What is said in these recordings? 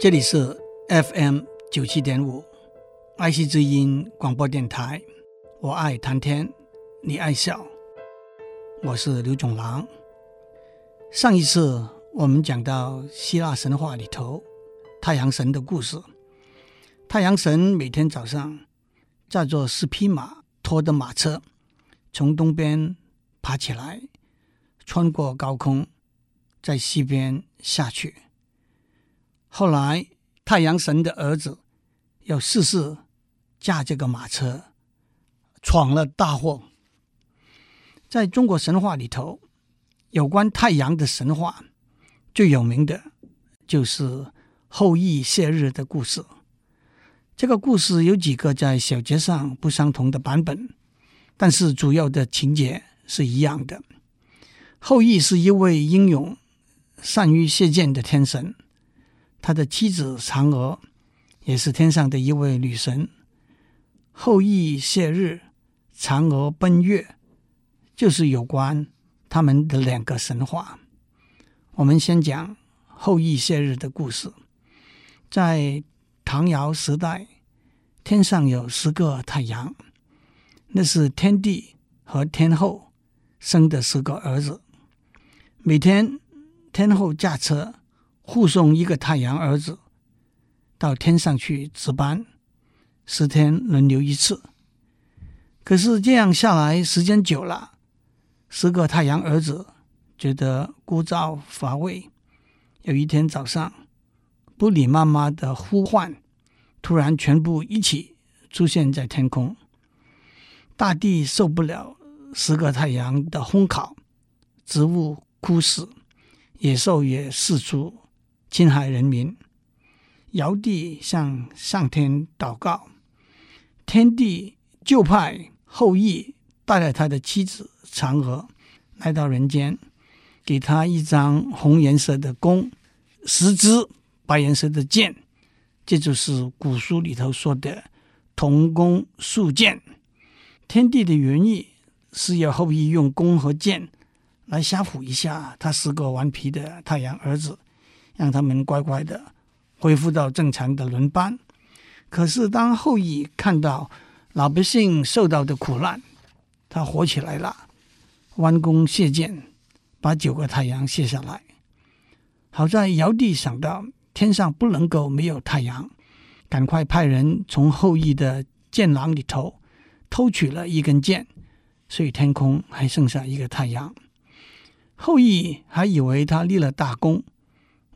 这里是 FM 九七点五爱惜之音广播电台，我爱谈天，你爱笑，我是刘总郎。上一次我们讲到希腊神话里头太阳神的故事，太阳神每天早上驾着四匹马拖的马车，从东边爬起来，穿过高空，在西边下去。后来，太阳神的儿子要试试驾这个马车，闯了大祸。在中国神话里头，有关太阳的神话最有名的就是后羿射日的故事。这个故事有几个在小节上不相同的版本，但是主要的情节是一样的。后羿是一位英勇、善于射箭的天神。他的妻子嫦娥也是天上的一位女神。后羿射日，嫦娥奔月，就是有关他们的两个神话。我们先讲后羿射日的故事。在唐尧时代，天上有十个太阳，那是天帝和天后生的十个儿子。每天，天后驾车。护送一个太阳儿子到天上去值班，十天轮流一次。可是这样下来，时间久了，十个太阳儿子觉得枯燥乏味。有一天早上，不理妈妈的呼唤，突然全部一起出现在天空。大地受不了十个太阳的烘烤，植物枯死，野兽也四处。青海人民，尧帝向上天祷告，天帝就派后羿带着他的妻子嫦娥来到人间，给他一张红颜色的弓，十支白颜色的箭，这就是古书里头说的铜弓竖箭。天帝的原意是要后羿用弓和箭来吓唬一下他十个顽皮的太阳儿子。让他们乖乖的恢复到正常的轮班。可是，当后羿看到老百姓受到的苦难，他火起来了，弯弓射箭，把九个太阳射下来。好在尧帝想到天上不能够没有太阳，赶快派人从后羿的箭囊里头偷取了一根箭，所以天空还剩下一个太阳。后羿还以为他立了大功。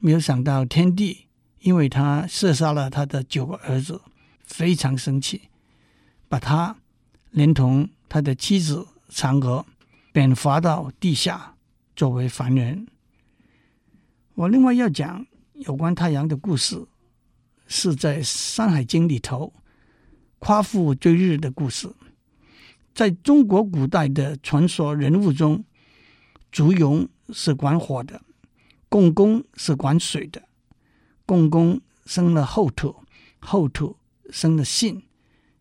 没有想到，天帝因为他射杀了他的九个儿子，非常生气，把他连同他的妻子嫦娥贬罚到地下，作为凡人。我另外要讲有关太阳的故事，是在《山海经》里头夸父追日的故事。在中国古代的传说人物中，祝融是管火的。共工是管水的，共工生了后土，后土生了信，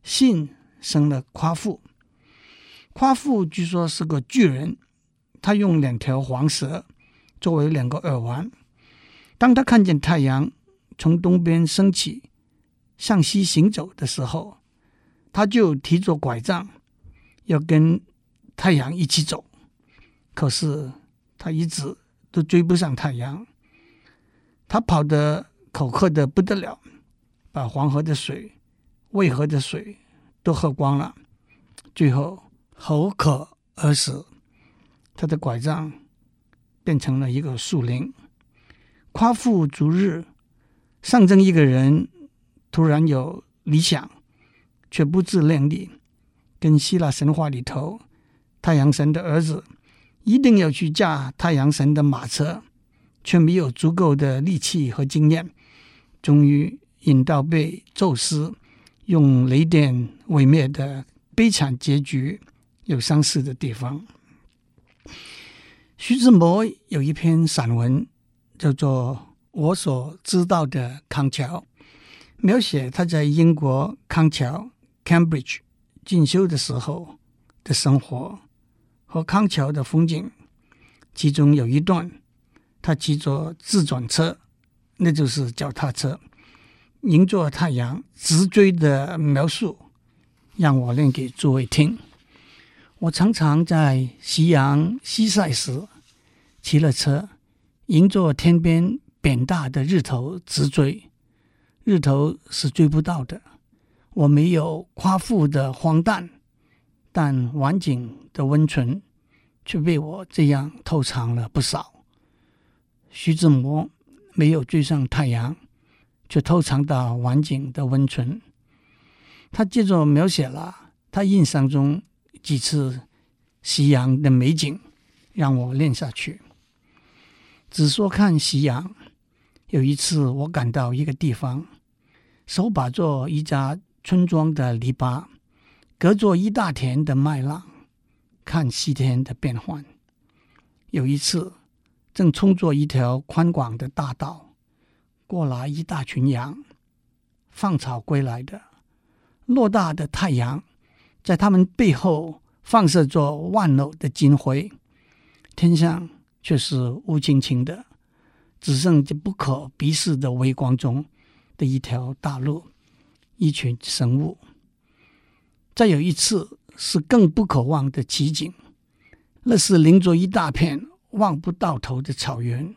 信生了夸父。夸父据说是个巨人，他用两条黄蛇作为两个耳环。当他看见太阳从东边升起，向西行走的时候，他就提着拐杖要跟太阳一起走。可是他一直。都追不上太阳，他跑得口渴的不得了，把黄河的水、渭河的水都喝光了，最后口渴而死。他的拐杖变成了一个树林。夸父逐日，象征一个人突然有理想，却不自量力，跟希腊神话里头太阳神的儿子。一定要去驾太阳神的马车，却没有足够的力气和经验，终于引到被宙斯用雷电毁灭的悲惨结局有相似的地方。徐志摩有一篇散文叫做《我所知道的康桥》，描写他在英国康桥 （Cambridge） 进修的时候的生活。和康桥的风景，其中有一段，他骑着自转车，那就是脚踏车，迎着太阳直追的描述，让我念给诸位听。我常常在夕阳西晒时，骑了车，迎着天边扁大的日头直追。日头是追不到的。我没有夸父的荒诞，但晚景的温存却被我这样偷藏了不少。徐志摩没有追上太阳，却偷藏到晚景的温存。他接着描写了他印象中。几次夕阳的美景，让我念下去。只说看夕阳。有一次，我赶到一个地方，手把着一家村庄的篱笆，隔着一大田的麦浪，看西天的变幻。有一次，正冲着一条宽广的大道，过来一大群羊，放草归来的，偌大的太阳。在他们背后放射着万缕的金辉，天上却是乌青青的，只剩这不可逼视的微光中的一条大路，一群生物。再有一次是更不可忘的奇景，那是临着一大片望不到头的草原，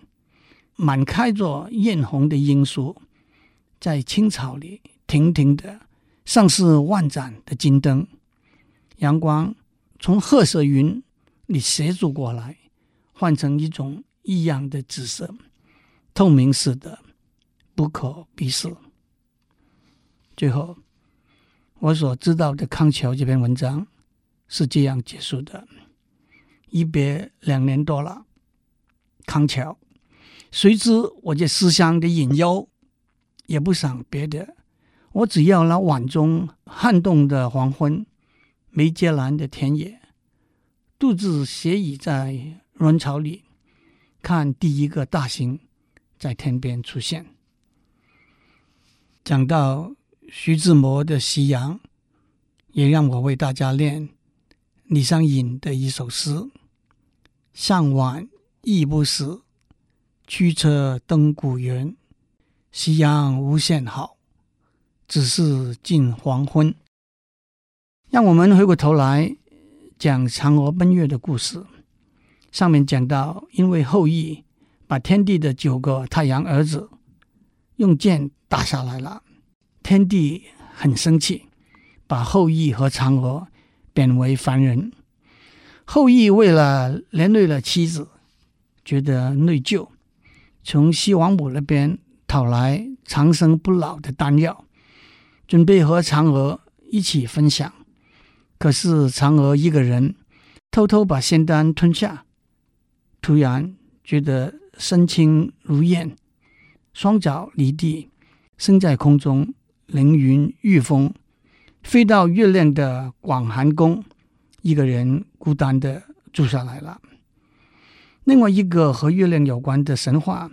满开着艳红的罂粟，在青草里亭亭的，像是万盏的金灯。阳光从褐色云里斜住过来，换成一种异样的紫色，透明似的，不可逼视。最后，我所知道的康桥这篇文章是这样结束的：一别两年多了，康桥，谁知我这思乡的隐忧，也不想别的，我只要那晚中撼动的黄昏。没接拦的田野，独自斜倚在润草里，看第一个大星在天边出现。讲到徐志摩的夕阳，也让我为大家念李商隐的一首诗：“向晚意不死，驱车登古原。夕阳无限好，只是近黄昏。”让我们回过头来讲嫦娥奔月的故事。上面讲到，因为后羿把天帝的九个太阳儿子用箭打下来了，天帝很生气，把后羿和嫦娥贬为凡人。后羿为了连累了妻子，觉得内疚，从西王母那边讨来长生不老的丹药，准备和嫦娥一起分享。可是嫦娥一个人偷偷把仙丹吞下，突然觉得身轻如燕，双脚离地，身在空中，凌云御风，飞到月亮的广寒宫，一个人孤单的住下来了。另外一个和月亮有关的神话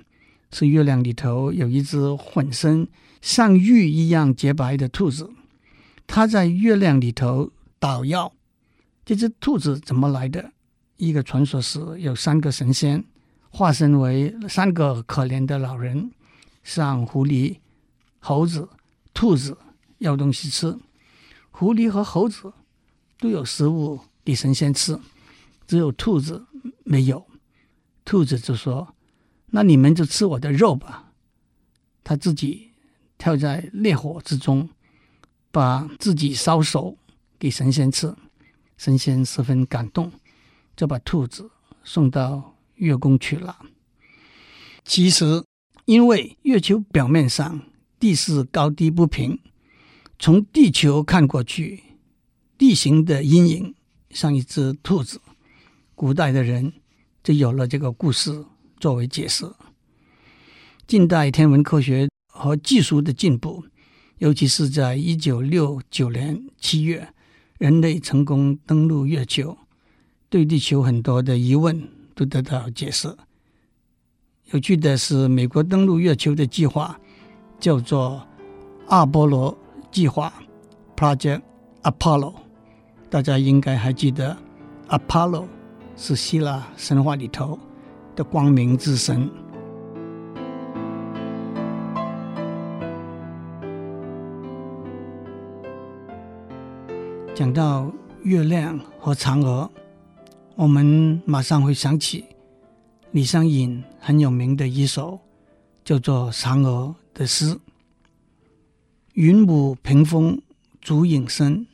是，月亮里头有一只浑身像玉一样洁白的兔子，它在月亮里头。捣药，这只兔子怎么来的？一个传说是有三个神仙化身为三个可怜的老人，像狐狸、猴子、兔子要东西吃。狐狸和猴子都有食物给神仙吃，只有兔子没有。兔子就说：“那你们就吃我的肉吧。”他自己跳在烈火之中，把自己烧熟。给神仙吃，神仙十分感动，就把兔子送到月宫去了。其实，因为月球表面上地势高低不平，从地球看过去，地形的阴影像一只兔子，古代的人就有了这个故事作为解释。近代天文科学和技术的进步，尤其是在一九六九年七月。人类成功登陆月球，对地球很多的疑问都得到解释。有趣的是，美国登陆月球的计划叫做阿波罗计划 project apollo 大家应该还记得 apollo 是希腊神话里头的光明之神。讲到月亮和嫦娥我们马上会想起李商隐很有名的一首叫做嫦娥的诗：“云母屏风烛影深，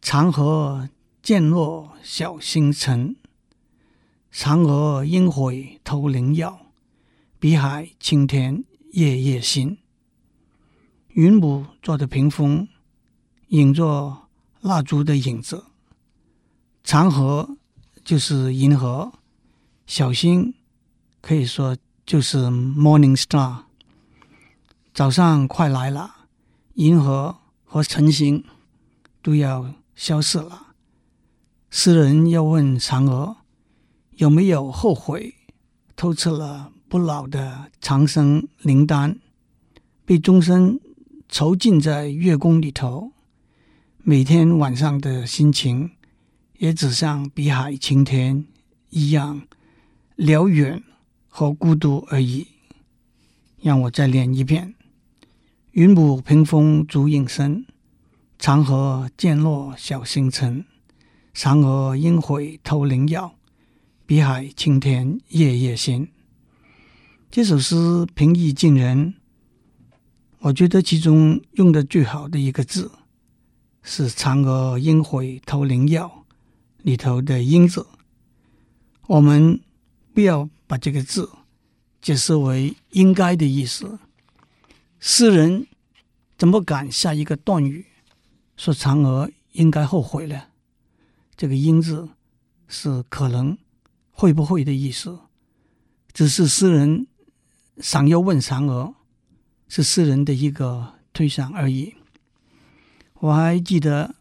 长河渐落晓星沉。嫦娥应悔偷灵药，碧海青天夜夜心。”云母做的屏风，映作蜡烛的影子；长河就是银河，小星可以说就是 Morning Star。早上快来了，银河和晨星都要消失了。诗人要问嫦娥有没有后悔偷吃了不老的长生灵丹，被终身。囚禁在月宫里头，每天晚上的心情也只像碧海晴天一样辽远和孤独而已。让我再念一遍：云母屏风烛影深，长河渐落晓星沉。嫦娥应悔偷灵药，碧海青天夜夜心。这首诗平易近人。我觉得其中用的最好的一个字是“嫦娥应悔偷灵药”里头的“应”字。我们不要把这个字解释为“应该”的意思。诗人怎么敢下一个断语，说嫦娥应该后悔了？这个“应”字是可能、会不会的意思，只是诗人想要问嫦娥。是诗人的一个推想而已。我还记得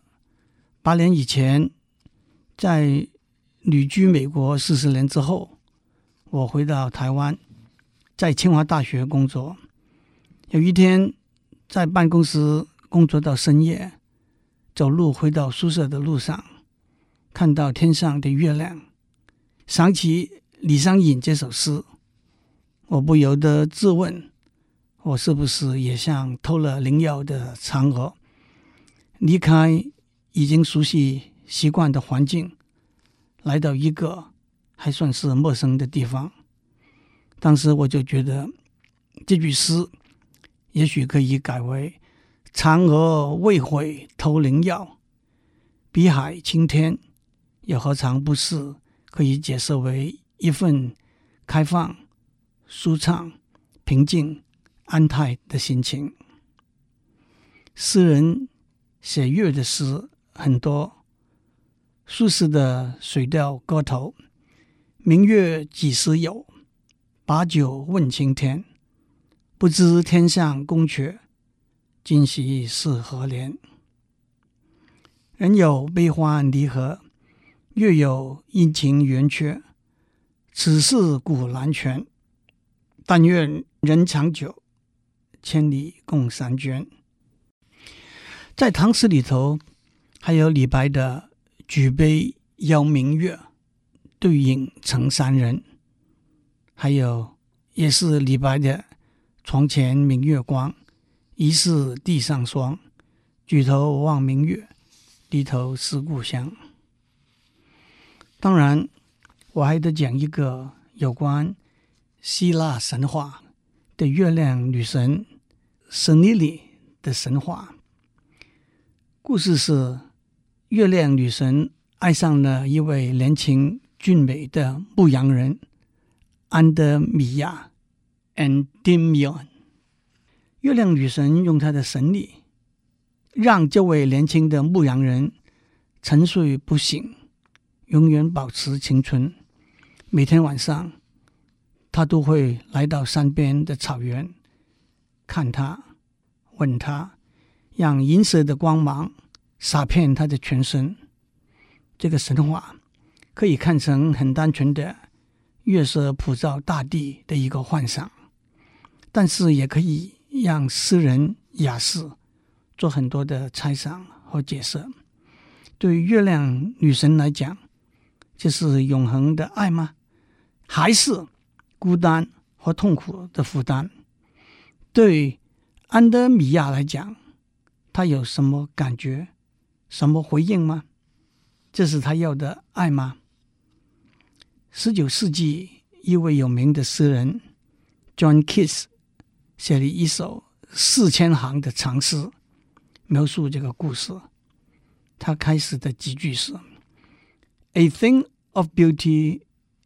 八年以前，在旅居美国四十年之后，我回到台湾，在清华大学工作。有一天，在办公室工作到深夜，走路回到宿舍的路上，看到天上的月亮，想起李商隐这首诗，我不由得自问。我是不是也像偷了灵药的嫦娥，离开已经熟悉习惯的环境，来到一个还算是陌生的地方？当时我就觉得这句诗也许可以改为：嫦娥未悔偷灵药，碧海青天，又何尝不是可以解释为一份开放、舒畅、平静。安泰的心情。诗人写月的诗很多，苏轼的《水调歌头》：“明月几时有？把酒问青天。不知天上宫阙，今夕是何年？”人有悲欢离合，月有阴晴圆缺。此事古难全。但愿人长久。千里共婵娟。在唐诗里头，还有李白的“举杯邀明月，对影成三人”，还有也是李白的“床前明月光，疑是地上霜。举头望明月，低头思故乡。”当然，我还得讲一个有关希腊神话的月亮女神。神尼里的神话故事是，月亮女神爱上了一位年轻俊美的牧羊人安德米亚 （Endymion）。月亮女神用她的神力，让这位年轻的牧羊人沉睡不醒，永远保持青春。每天晚上，他都会来到山边的草原。看他，吻他，让银色的光芒洒遍他的全身。这个神话可以看成很单纯的月色普照大地的一个幻想，但是也可以让诗人雅士做很多的猜想和解释。对月亮女神来讲，这是永恒的爱吗？还是孤单和痛苦的负担？对安德米亚来讲，他有什么感觉？什么回应吗？这是他要的爱吗？十九世纪一位有名的诗人 John Keats 写了一首四千行的长诗，描述这个故事。他开始的几句是：“A thing of beauty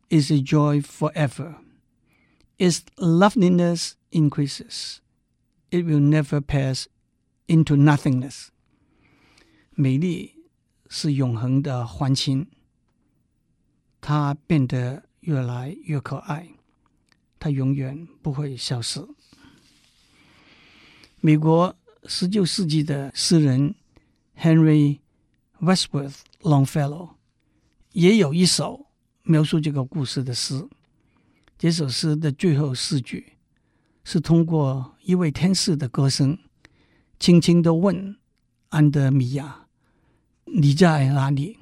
is a joy forever. Its loveliness increases. It will never pass into nothingness.” 美丽是永恒的欢欣，它变得越来越可爱，它永远不会消失。美国十九世纪的诗人 Henry Wadsworth Longfellow 也有一首描述这个故事的诗。这首诗的最后四句是通过一位天使的歌声，轻轻地问安德米亚。你在哪里？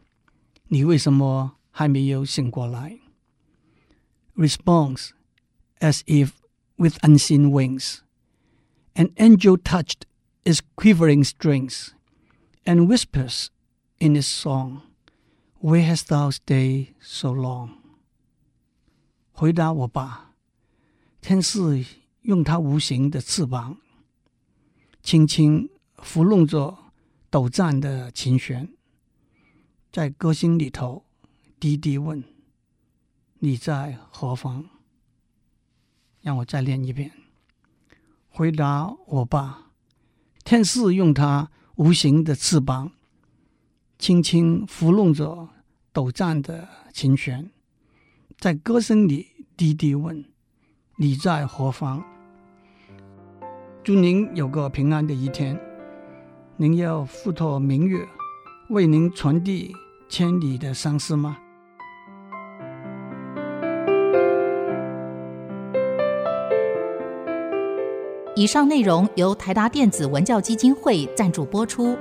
你为什么还没有醒过来？Response as if with unseen wings, an angel touched its quivering strings, and whispers in its song, Where hast thou stayed so long? 回答我吧，天使用他无形的翅膀，轻轻抚弄着。抖颤的琴弦，在歌声里头低低问：“你在何方？”让我再练一遍。 回答我吧，天使用他无形的翅膀，轻轻拂弄着抖颤的琴弦，在歌声里低低问：“你在何方？”祝您有个平安的一天。您要付托明月为您传递千里的相思吗？以上内容由台达电子文教基金会赞助播出。